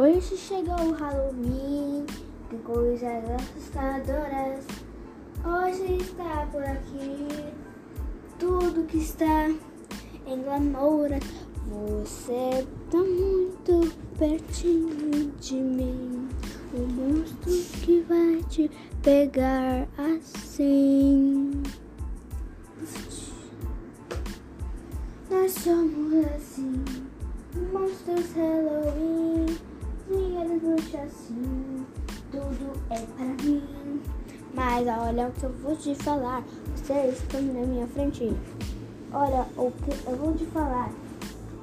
Hoje chegou o Halloween, tem coisas assustadoras. Hoje está por aqui tudo que está em glamoura. Você tá muito pertinho de mim. Um monstro que vai te pegar assim. Nós somos assim, monstros Halloween, assim, tudo é para mim. Mas olha o que eu vou te falar, vocês estão na minha frente. Olha o que eu vou te falar,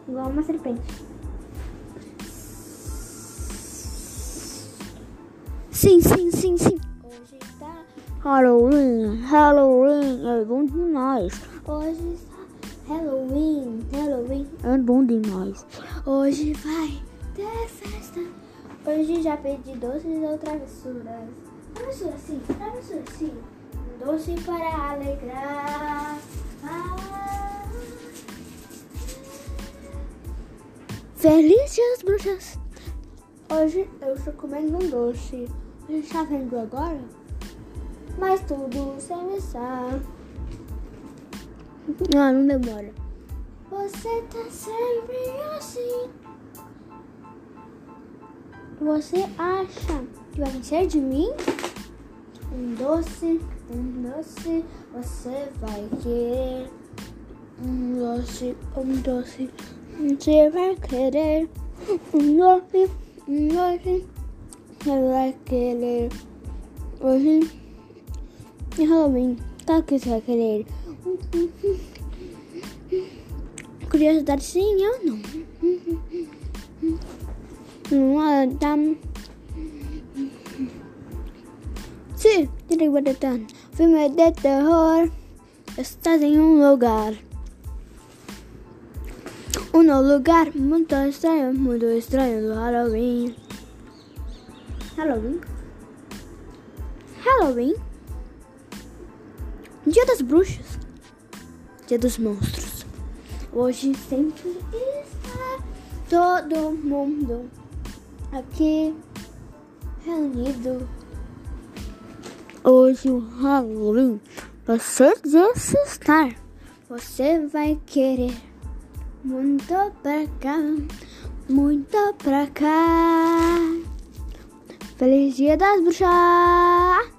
igual uma serpente. Sim, sim, sim, sim. Hoje tá Halloween, Halloween é bom demais. Hoje está Halloween, Halloween é bom demais. Hoje vai ter festa. Hoje já pedi doces ou travessuras. Travessura sim, travessura sim. Um doce para alegrar. Ah. Bruxas. Hoje eu estou comendo um doce. A gente está vendo agora? Mas tudo sem missar. Ah, não demora. Você tá sempre assim. Você acha que vai vencer de mim? Um doce, um doce, você vai querer. Um doce, um doce, você vai querer. Um doce, um doce, você vai querer. Hoje é Halloween, claro que você vai querer. Curiosidade sim ou não? Não tá. Sim, direi Badatã. Filme de terror. Estás em um lugar. Um lugar muito estranho, muito estranho do Halloween. Halloween? Halloween? Dia das bruxas. Dia dos monstros. Hoje sempre está todo mundo aqui reunido. Hoje o Halloween de assustar. Você vai querer muito pra cá, muito pra cá. Feliz Dia das Bruxas!